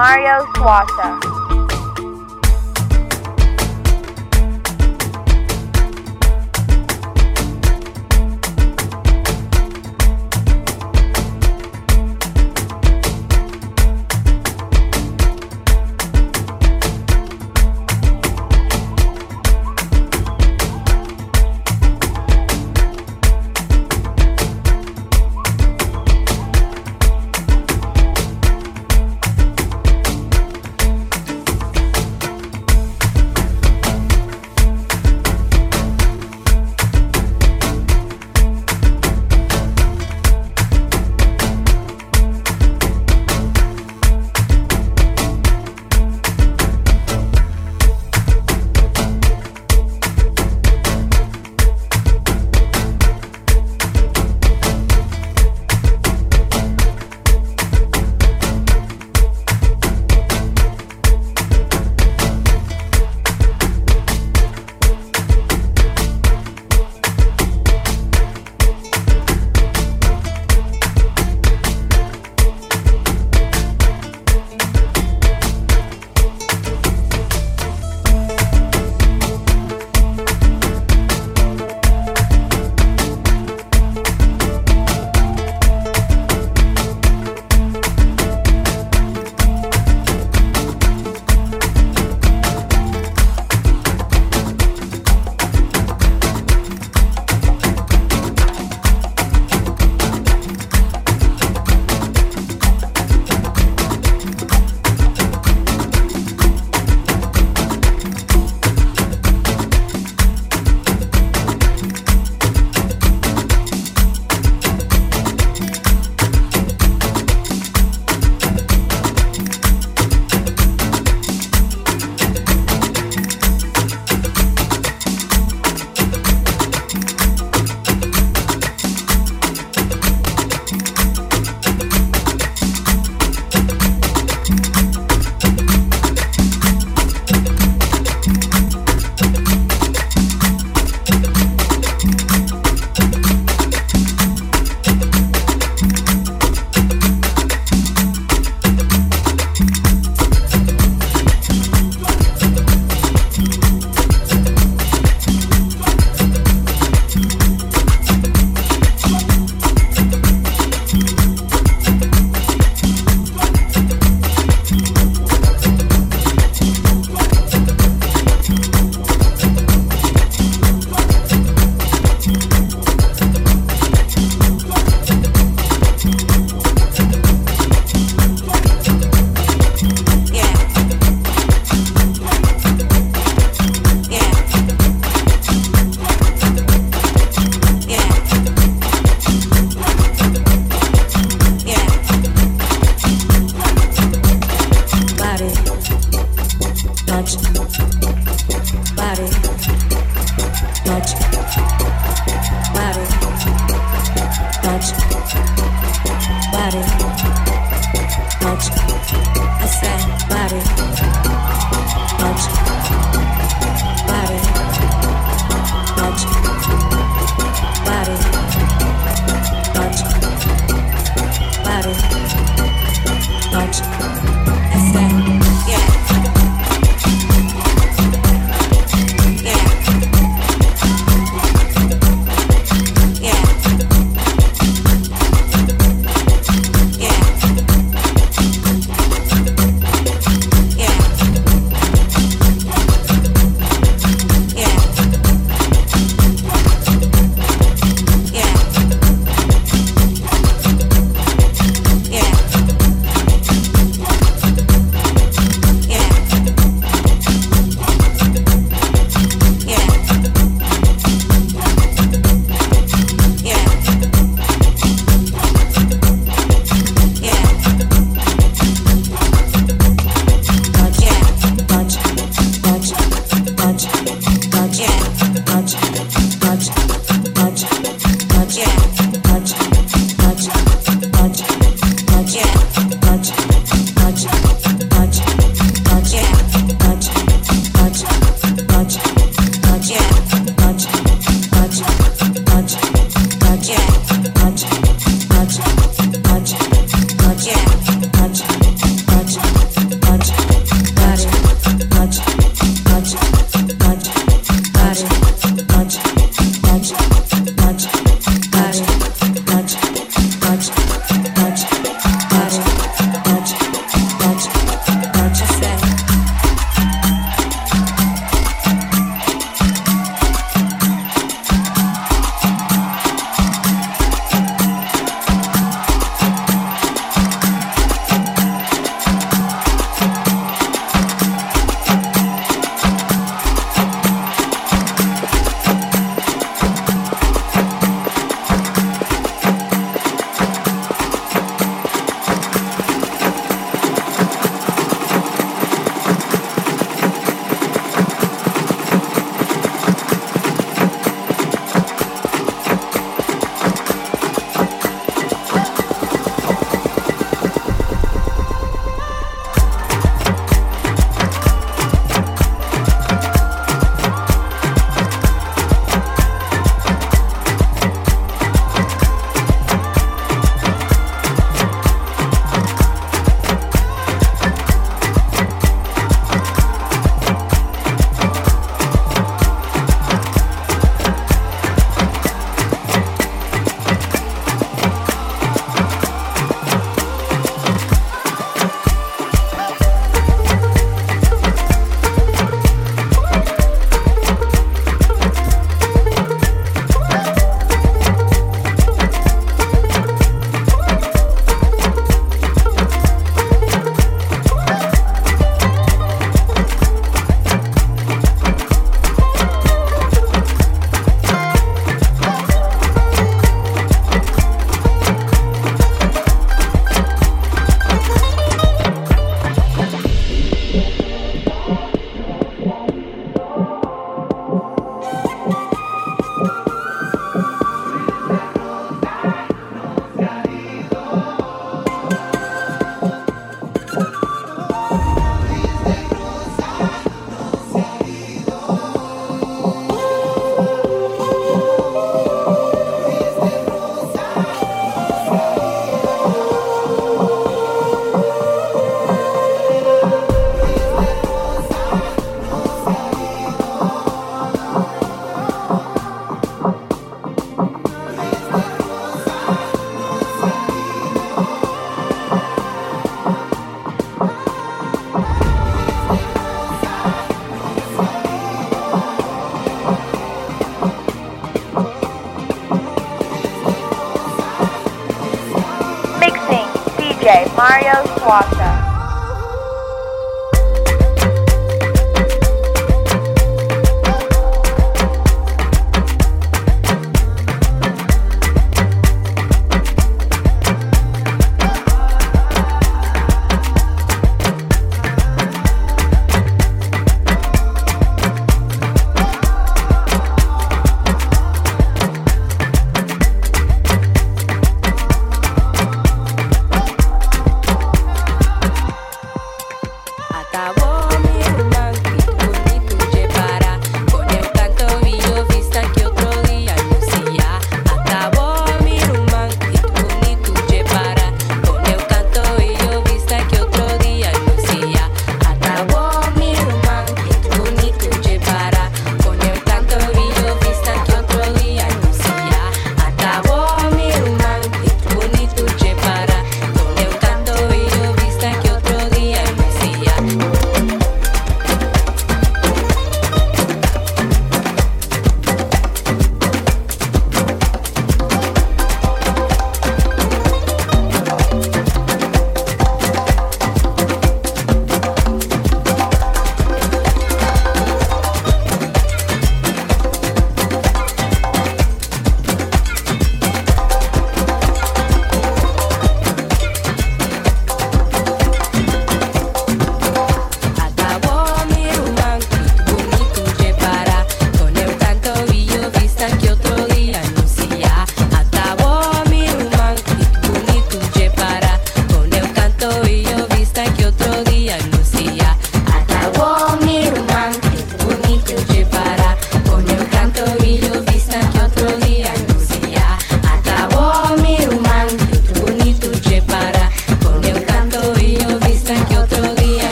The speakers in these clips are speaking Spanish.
Mario Swassa.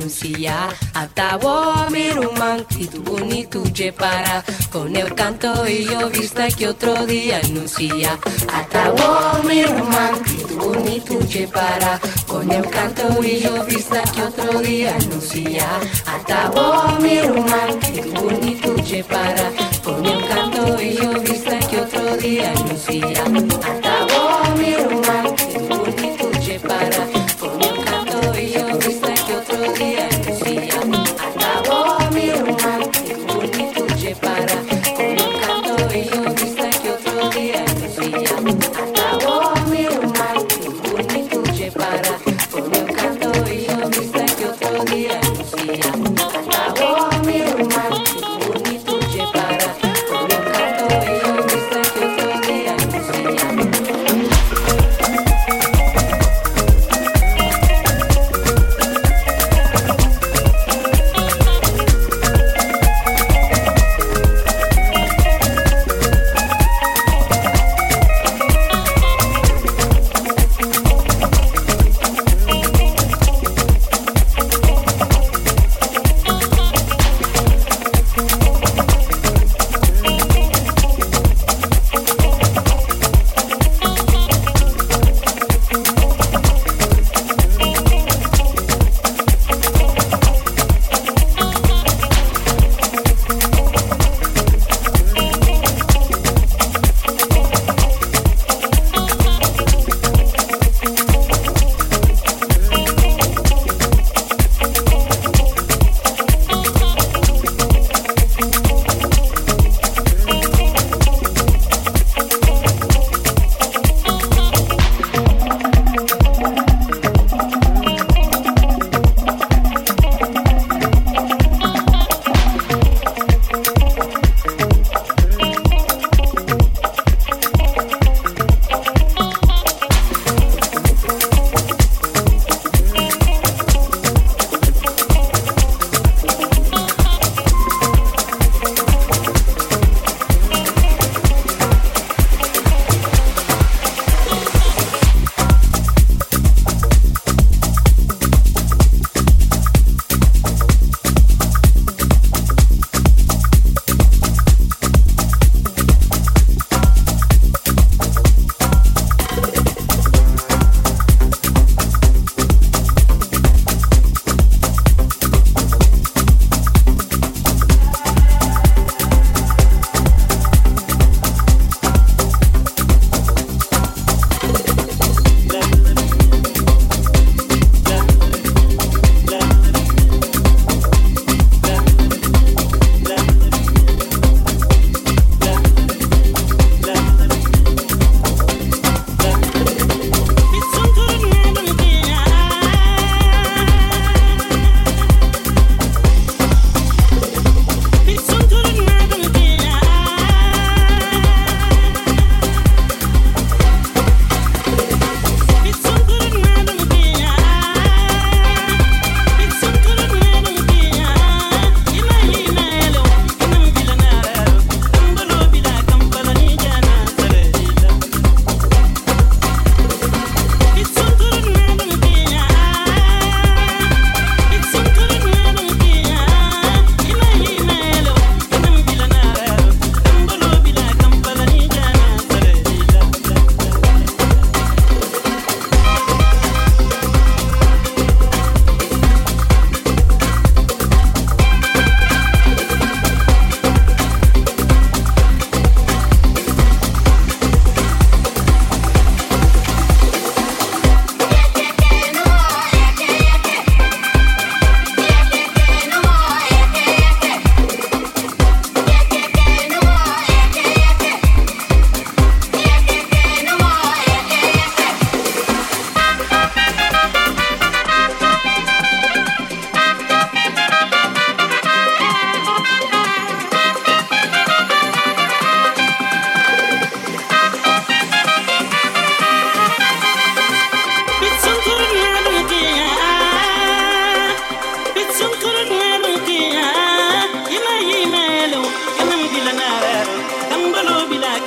Anuncia Atabo miruman bonito para Con el canto y yo vista que otro día anuncia. Atabo miruman bonito para Con el canto y yo vista que otro día anuncia. Atabo miruman bonito para Con el canto y yo vista que otro día anuncia. Atabo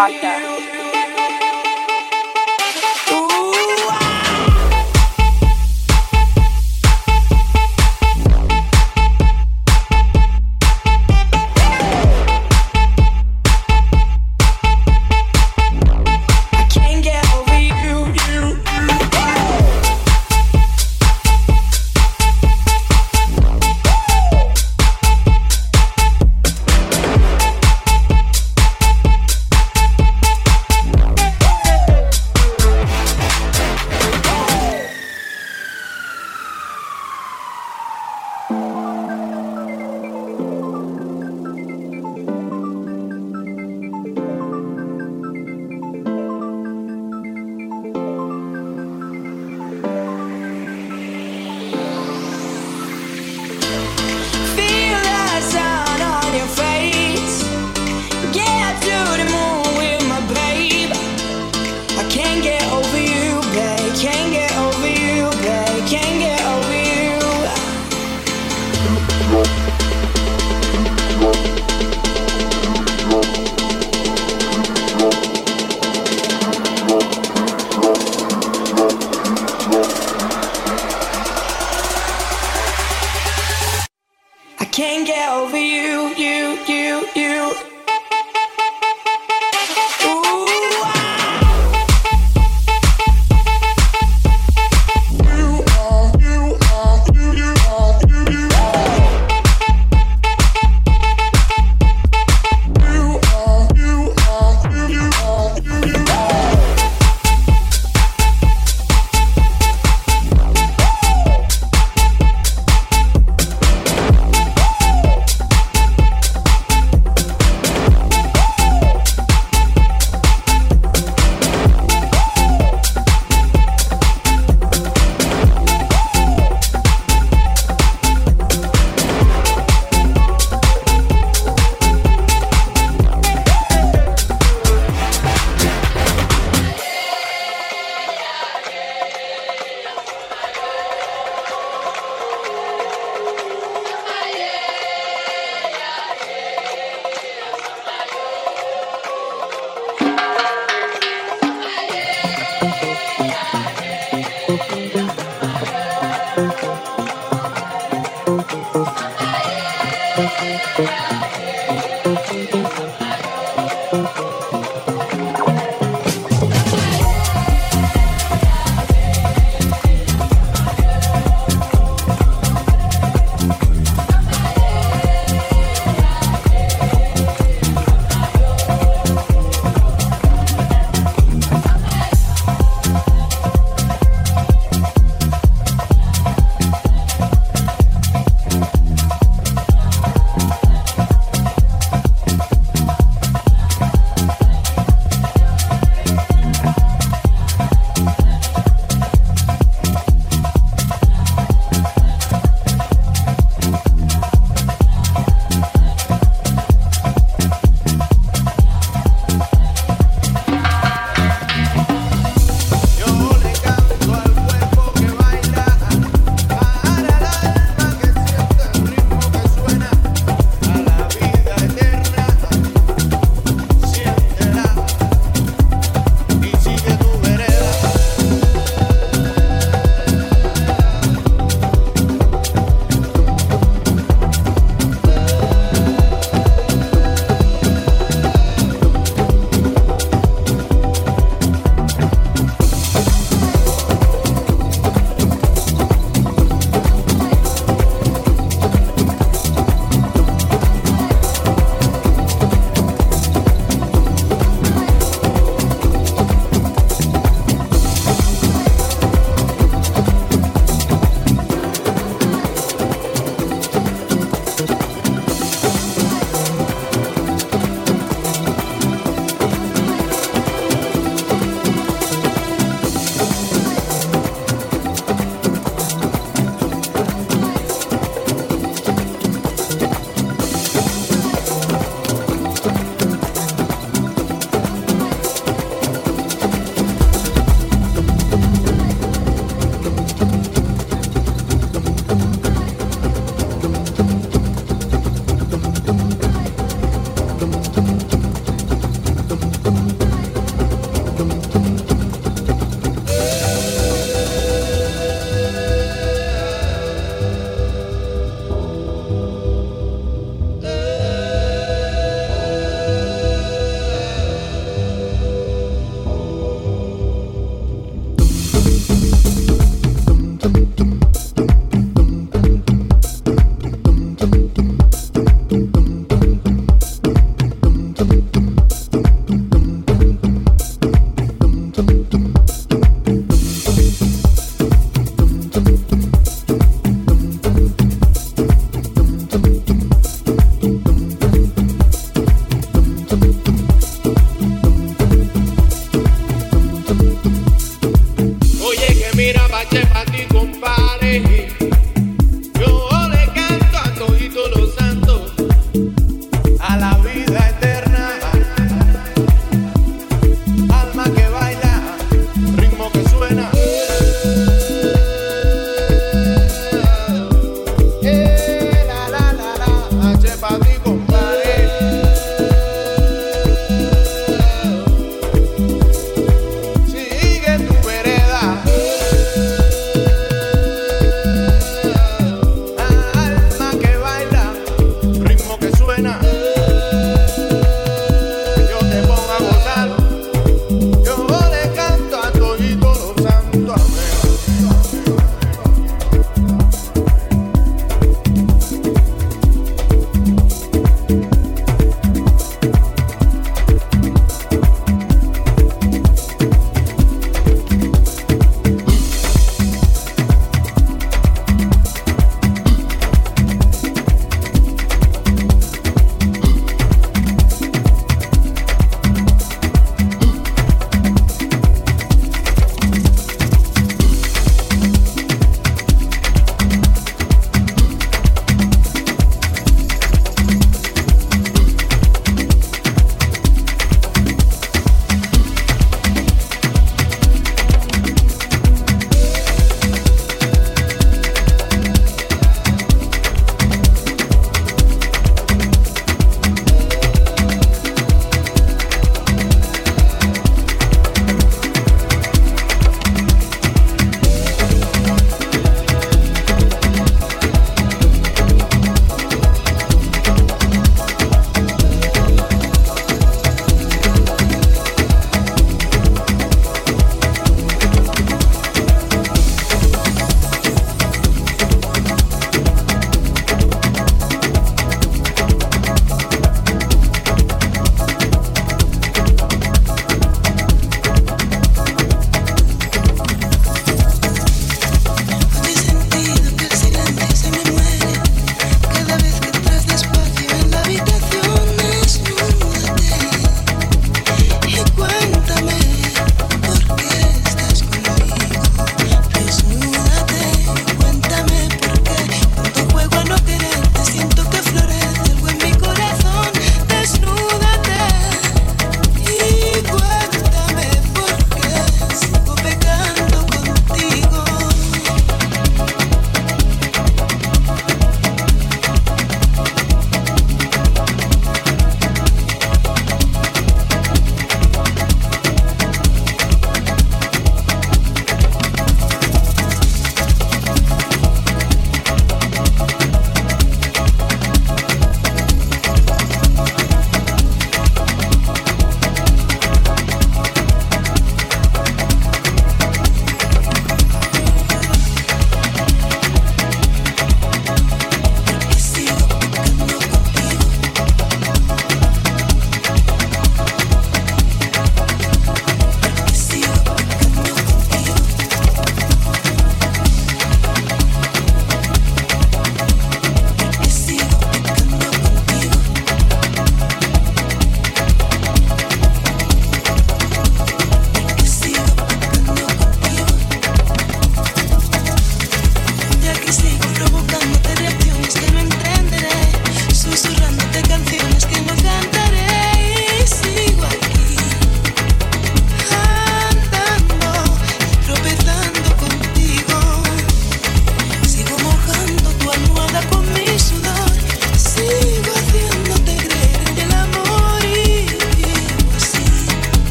water.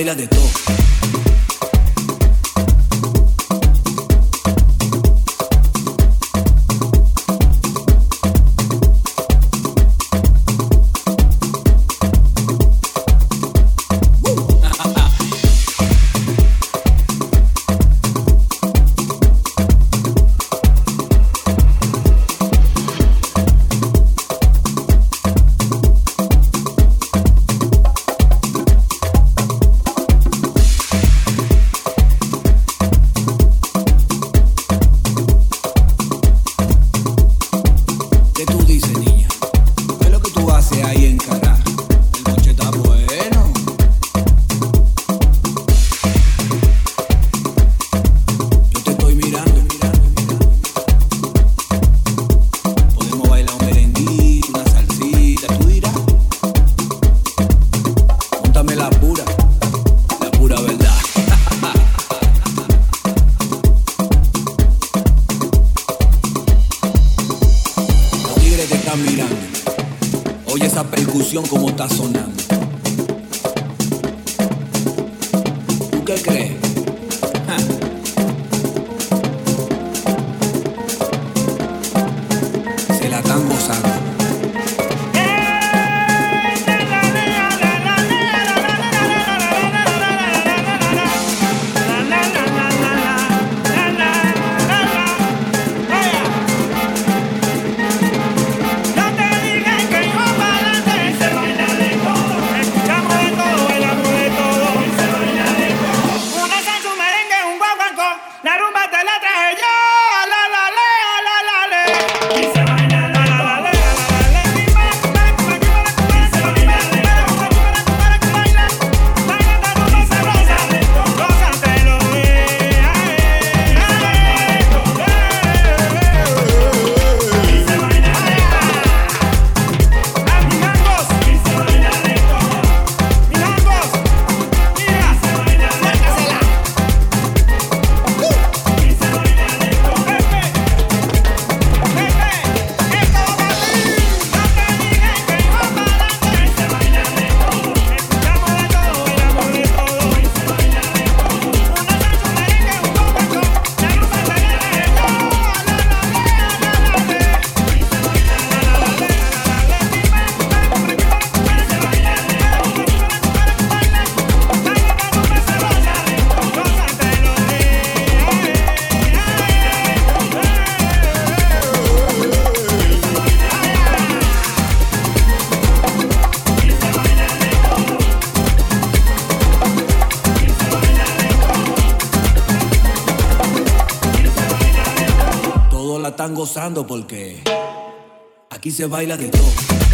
baila de porque aquí se baila de todo.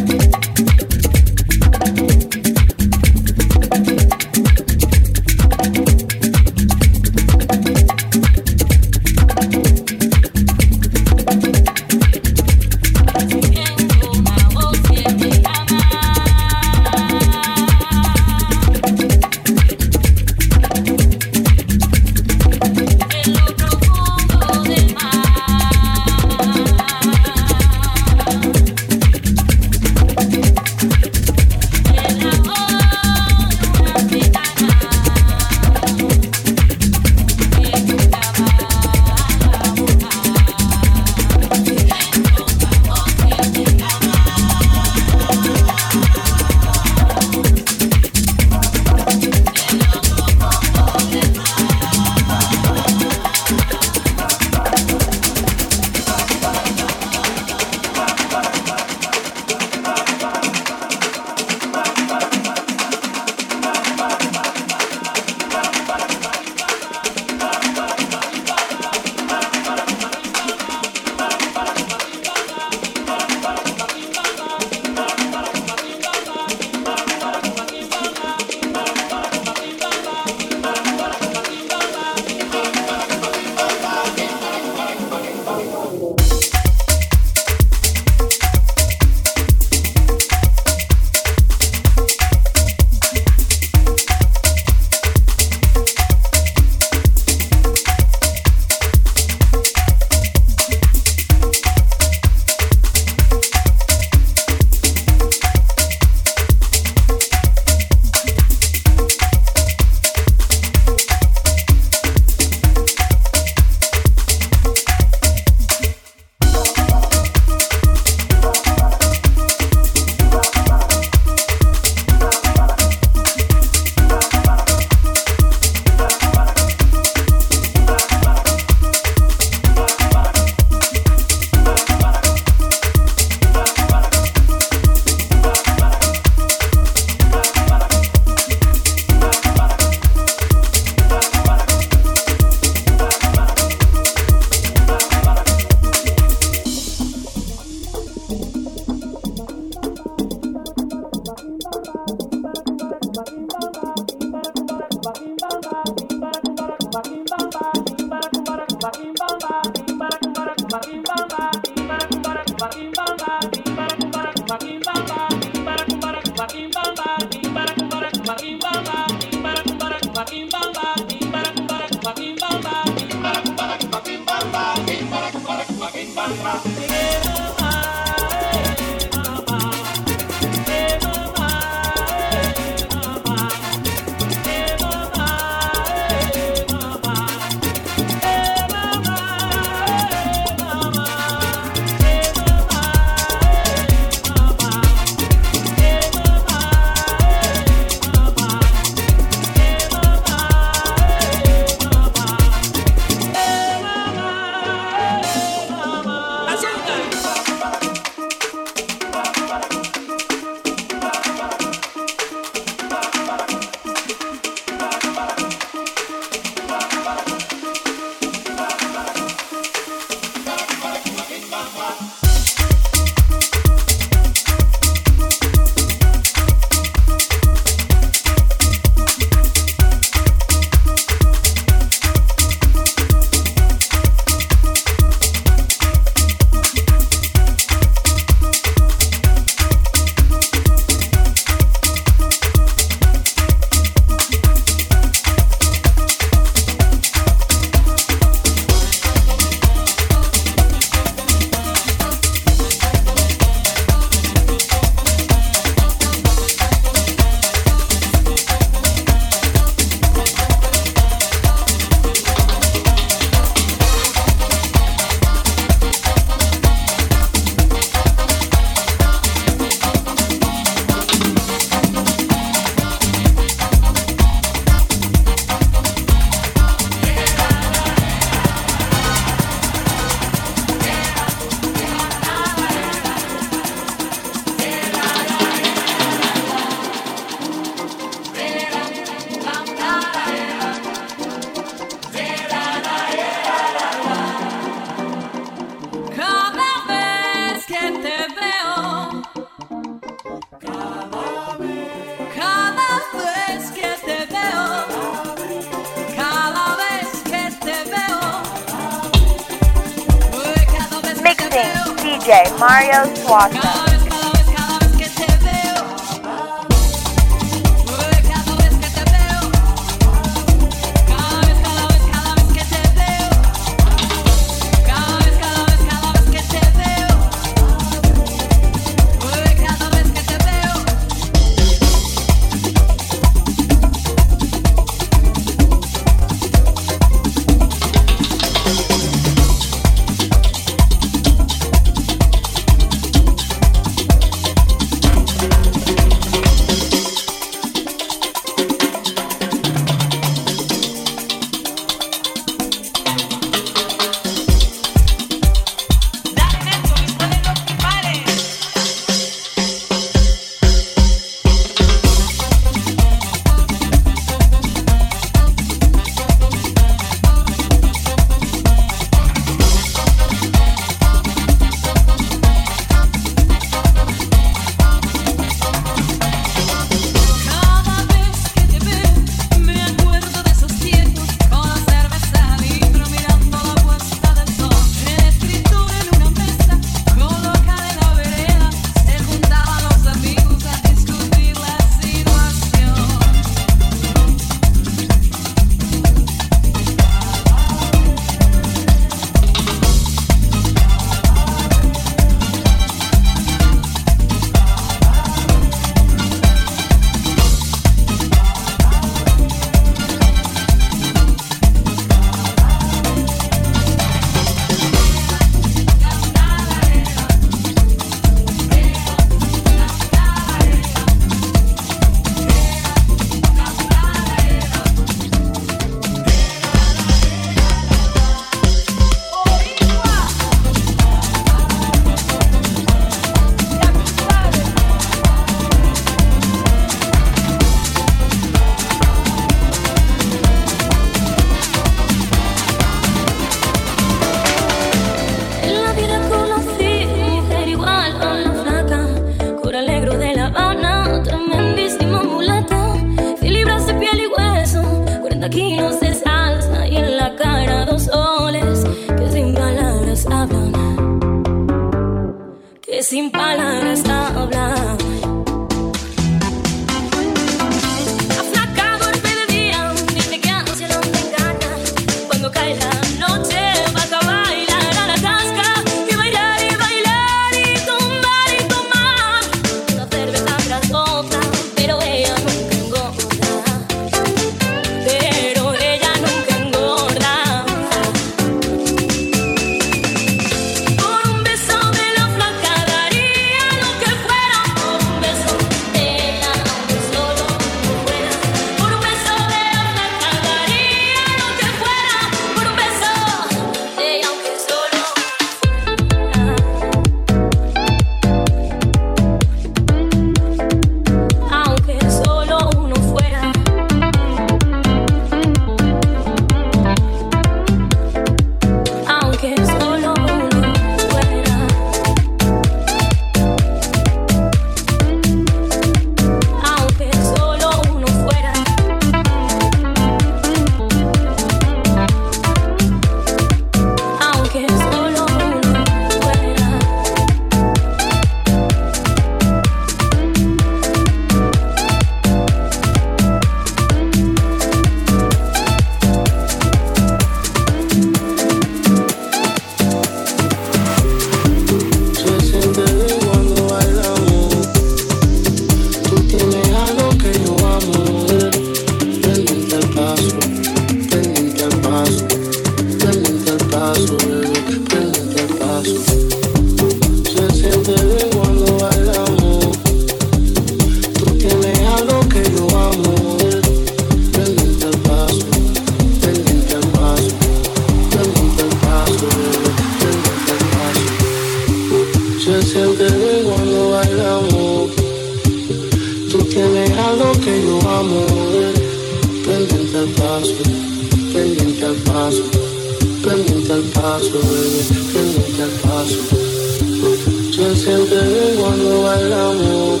yo siempre cuando bailamos.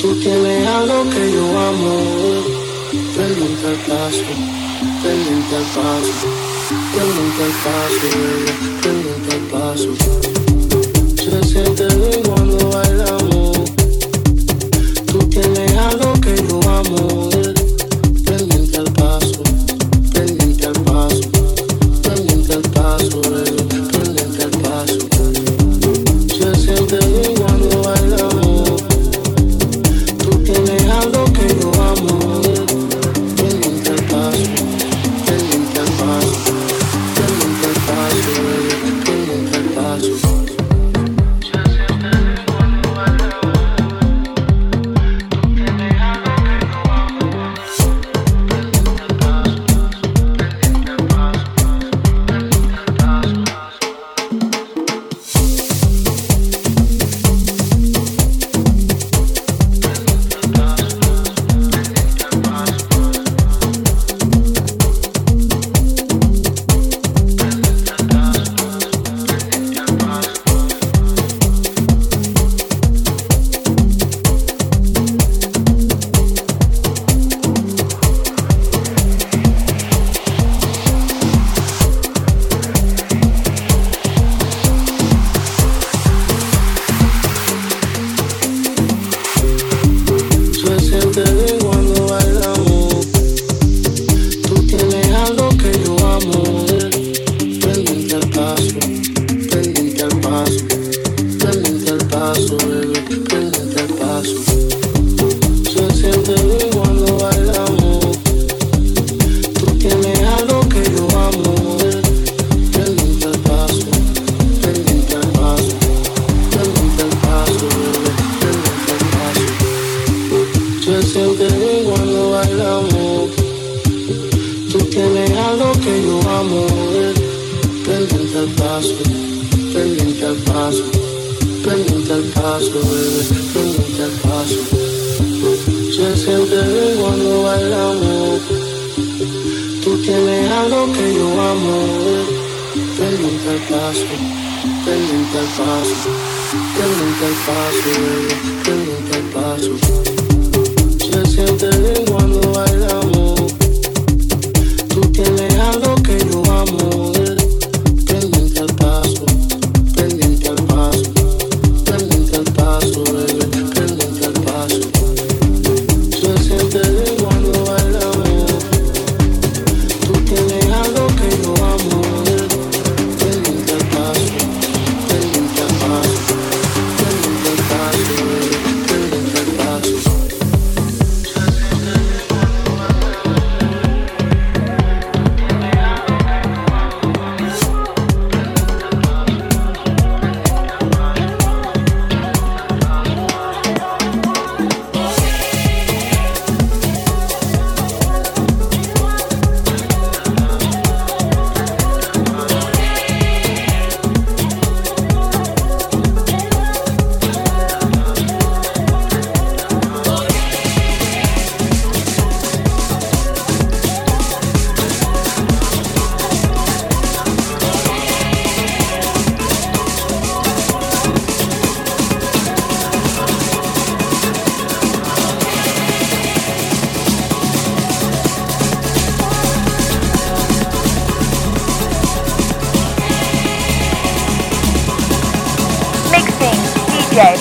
Tú tienes algo que yo amo. Pendiente al paso, pendiente al paso, pendiente al paso, pendiente al paso. Yo siempre doy cuando bailamos. Tú tienes algo que yo amo.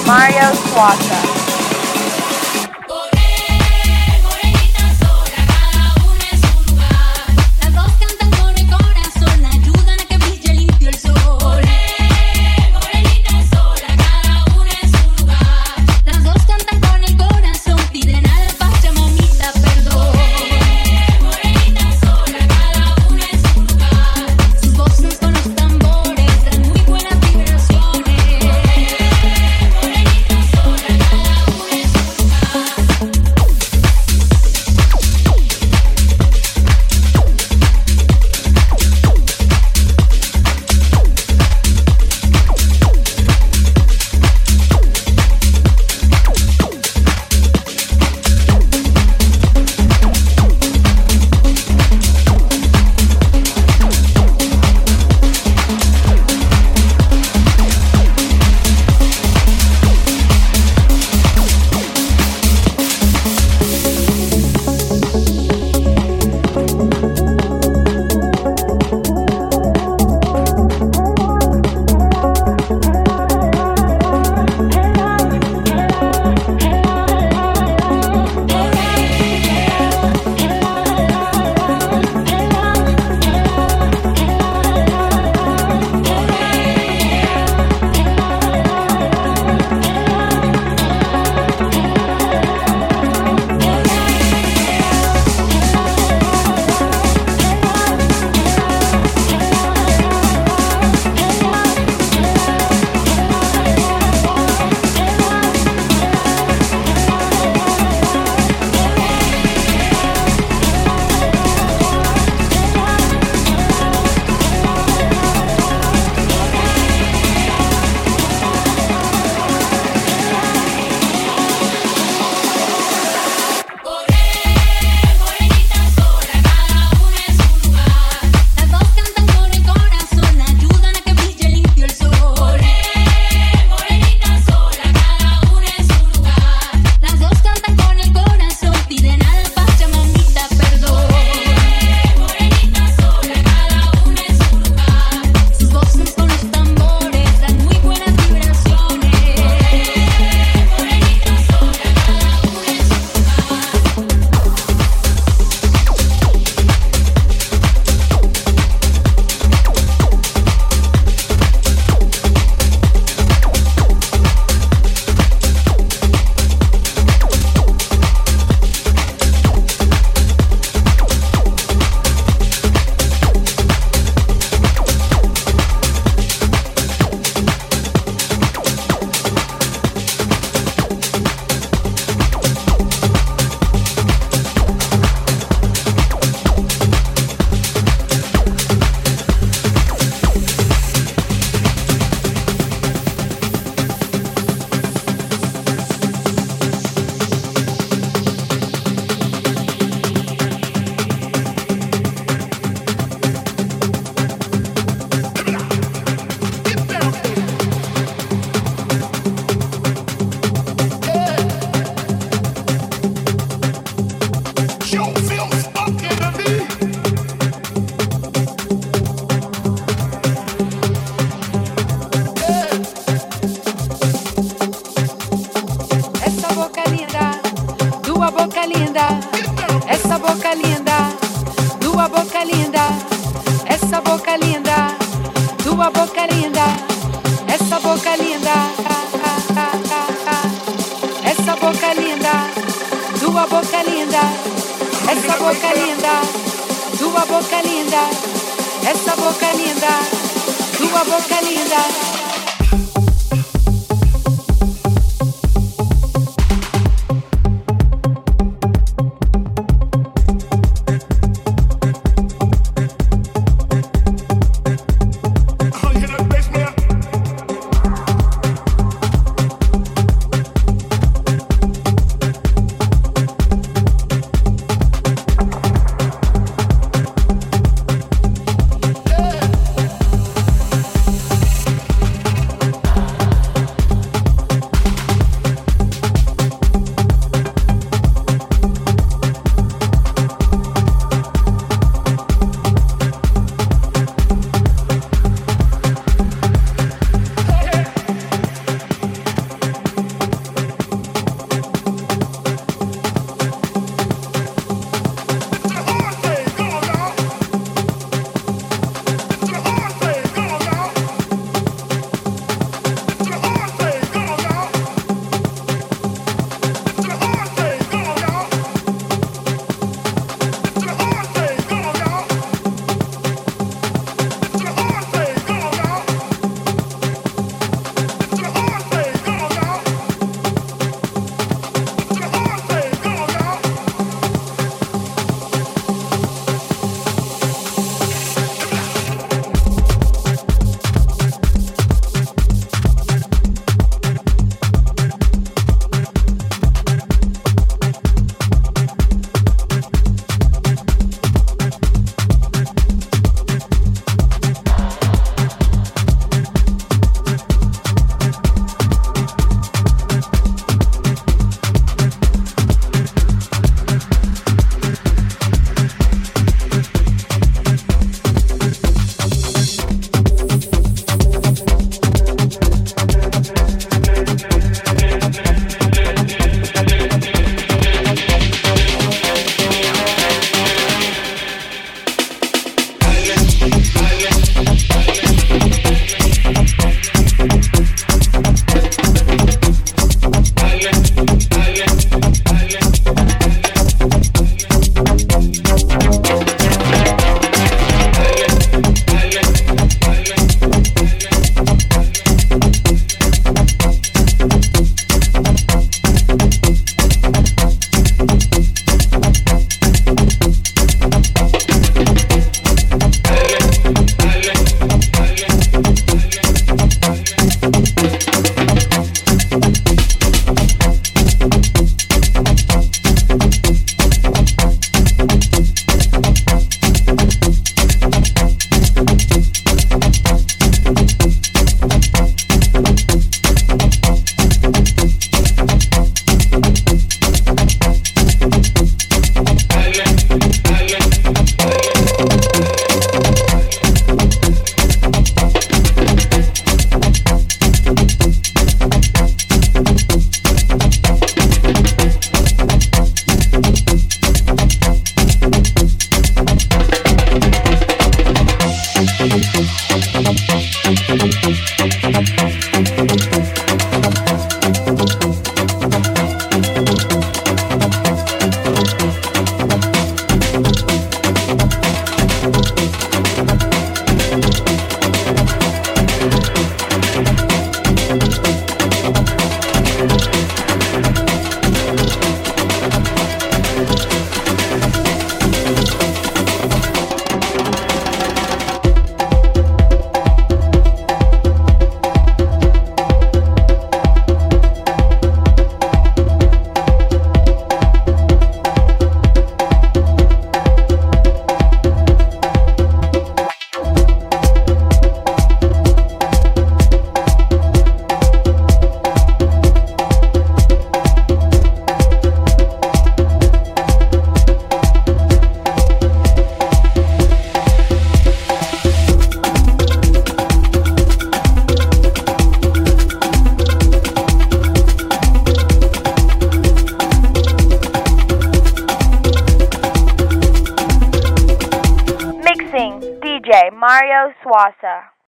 Mario Swatter.